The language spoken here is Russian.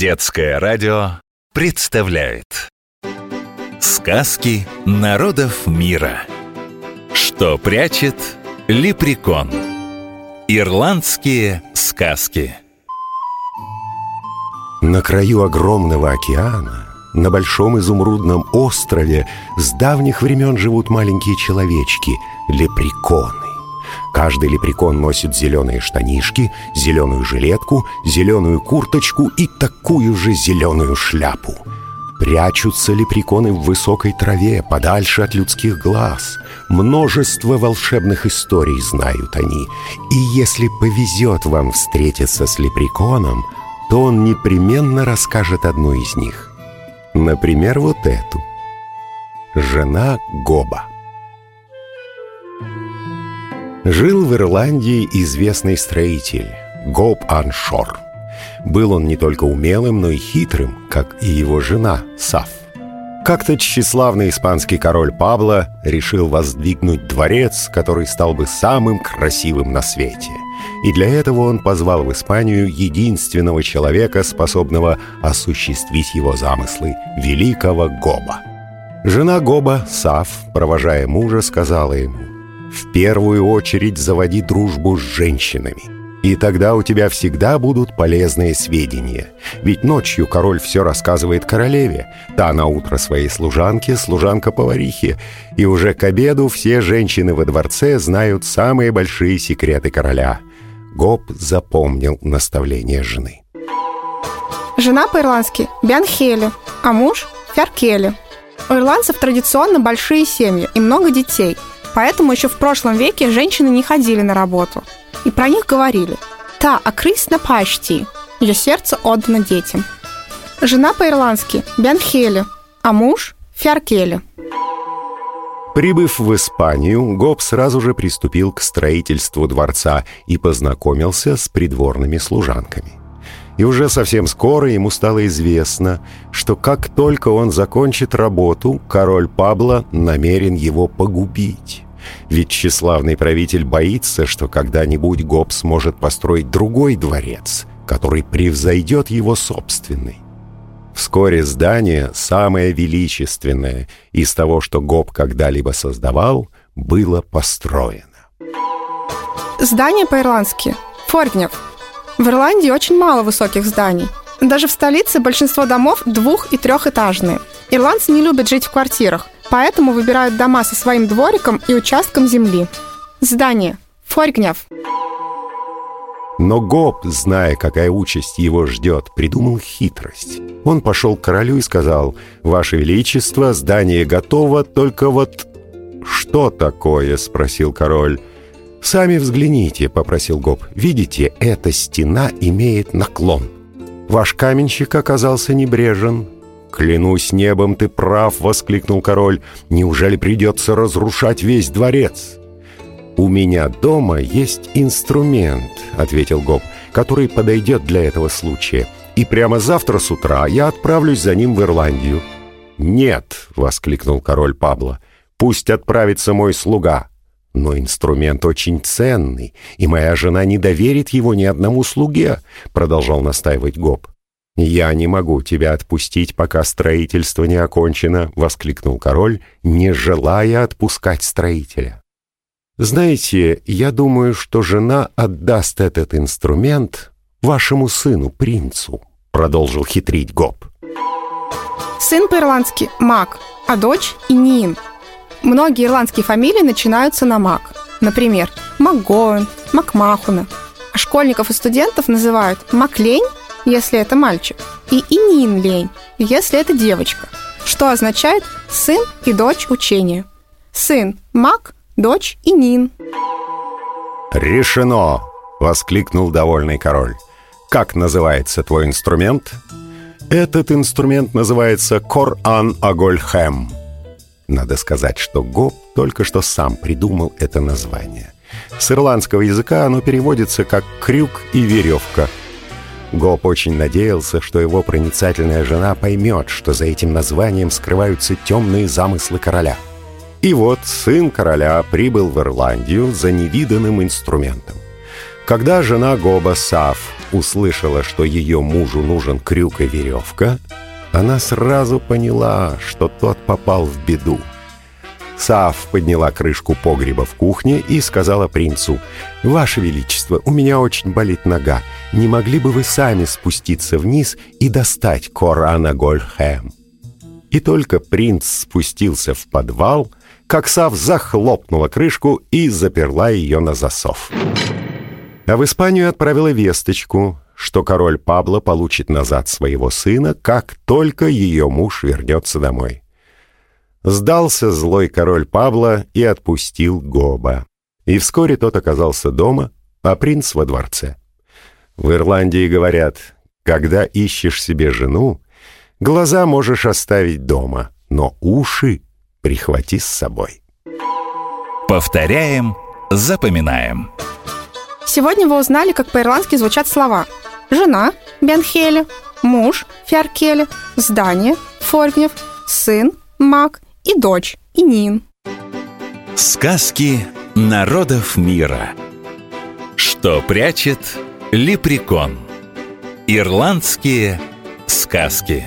Детское радио представляет. Сказки народов мира. Что прячет лепрекон. Ирландские сказки. На краю огромного океана на большом изумрудном острове с давних времен живут маленькие человечки – лепреконы. Каждый лепрекон носит зеленые штанишки, зеленую жилетку, зеленую курточку и такую же зеленую шляпу. Прячутся лепреконы в высокой траве, подальше от людских глаз. Множество волшебных историй знают они. И если повезет вам встретиться с лепреконом, то он непременно расскажет одну из них. Например, вот эту. Жена Гоба. Жил в Ирландии известный строитель Гоб Аншор. Был он не только умелым, но и хитрым, как и его жена Саф. Как-то тщеславный испанский король Пабло решил воздвигнуть дворец, который стал бы самым красивым на свете. И для этого он позвал в Испанию единственного человека, способного осуществить его замыслы – великого Гоба. Жена Гоба, Саф, провожая мужа, сказала ему – в первую очередь заводи дружбу с женщинами. И тогда у тебя всегда будут полезные сведения. Ведь ночью король все рассказывает королеве, та на утро своей служанке, служанка поварихе. И уже к обеду все женщины во дворце знают самые большие секреты короля. Гоб запомнил наставление жены. Жена по-ирландски Бянхели, а муж Фяркели. У ирландцев традиционно большие семьи и много детей – Поэтому еще в прошлом веке женщины не ходили на работу. И про них говорили «Та акрис на пашти» – ее сердце отдано детям. Жена по-ирландски – Бянхели, а муж – Фяркели. Прибыв в Испанию, Гоб сразу же приступил к строительству дворца и познакомился с придворными служанками. И уже совсем скоро ему стало известно, что как только он закончит работу, король Пабло намерен его погубить. Ведь тщеславный правитель боится, что когда-нибудь Гоб сможет построить другой дворец, который превзойдет его собственный. Вскоре здание, самое величественное из того, что Гоб когда-либо создавал, было построено. Здание по-ирландски «Форгнев» В Ирландии очень мало высоких зданий. Даже в столице большинство домов двух- и трехэтажные. Ирландцы не любят жить в квартирах, поэтому выбирают дома со своим двориком и участком земли. Здание. Форгнев. Но Гоб, зная, какая участь его ждет, придумал хитрость. Он пошел к королю и сказал, «Ваше Величество, здание готово, только вот...» «Что такое?» — спросил король. «Сами взгляните», — попросил Гоб. «Видите, эта стена имеет наклон. Ваш каменщик оказался небрежен». «Клянусь небом, ты прав!» — воскликнул король. «Неужели придется разрушать весь дворец?» «У меня дома есть инструмент», — ответил Гоб, «который подойдет для этого случая. И прямо завтра с утра я отправлюсь за ним в Ирландию». «Нет!» — воскликнул король Пабло. «Пусть отправится мой слуга. Но инструмент очень ценный, и моя жена не доверит его ни одному слуге», — продолжал настаивать Гоб. «Я не могу тебя отпустить, пока строительство не окончено», — воскликнул король, не желая отпускать строителя. «Знаете, я думаю, что жена отдаст этот инструмент вашему сыну, принцу», — продолжил хитрить Гоб. Сын по-ирландски «мак», а дочь — «инин», Многие ирландские фамилии начинаются на Мак. Например, МакГоуэн, Макмахуна. А школьников и студентов называют Маклень, если это мальчик, и Ининлень, если это девочка, что означает «сын и дочь учения». Сын – Мак, дочь – Инин. «Решено!» – воскликнул довольный король. «Как называется твой инструмент?» «Этот инструмент называется Коран Агольхэм», надо сказать, что Гоб только что сам придумал это название. С ирландского языка оно переводится как «крюк и веревка». Гоб очень надеялся, что его проницательная жена поймет, что за этим названием скрываются темные замыслы короля. И вот сын короля прибыл в Ирландию за невиданным инструментом. Когда жена Гоба Саф услышала, что ее мужу нужен крюк и веревка, она сразу поняла, что тот попал в беду. Саф подняла крышку погреба в кухне и сказала принцу, «Ваше Величество, у меня очень болит нога. Не могли бы вы сами спуститься вниз и достать Корана Гольхэм?» И только принц спустился в подвал, как Сав захлопнула крышку и заперла ее на засов. А в Испанию отправила весточку, что король Пабло получит назад своего сына, как только ее муж вернется домой. Сдался злой король Павла и отпустил Гоба. И вскоре тот оказался дома, а принц во дворце. В Ирландии говорят, когда ищешь себе жену, глаза можешь оставить дома, но уши прихвати с собой. Повторяем, запоминаем. Сегодня вы узнали, как по-ирландски звучат слова. Жена – Бенхеле, муж – Фиаркеле, здание – Форгнев, сын – Мак и дочь, и Нин. Сказки народов мира. Что прячет лепрекон? Ирландские сказки.